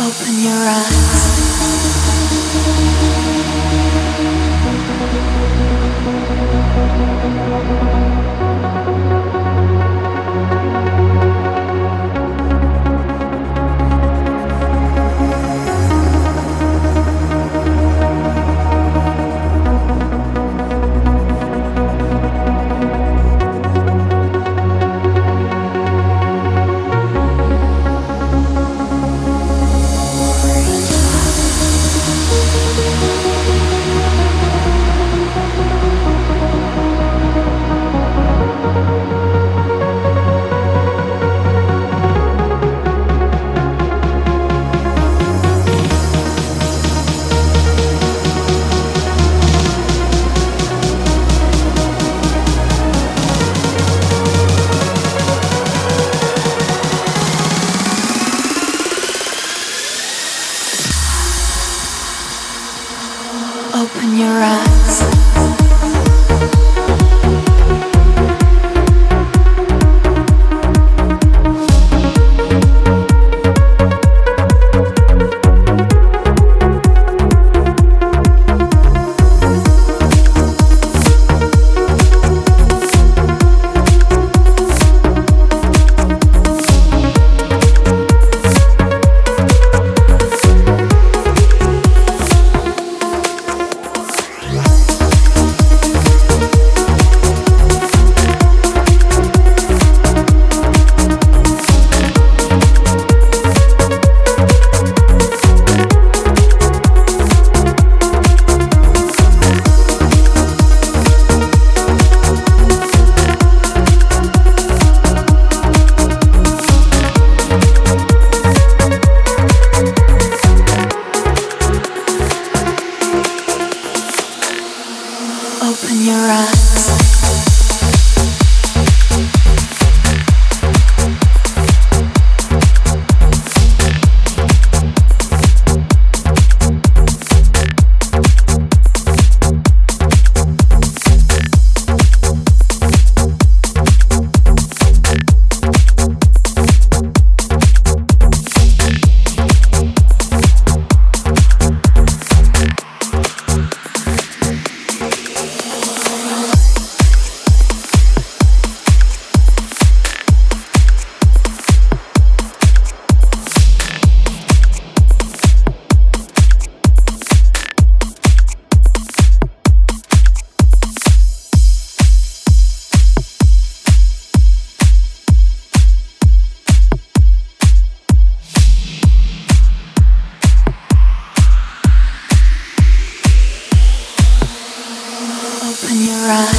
open your eyes. right.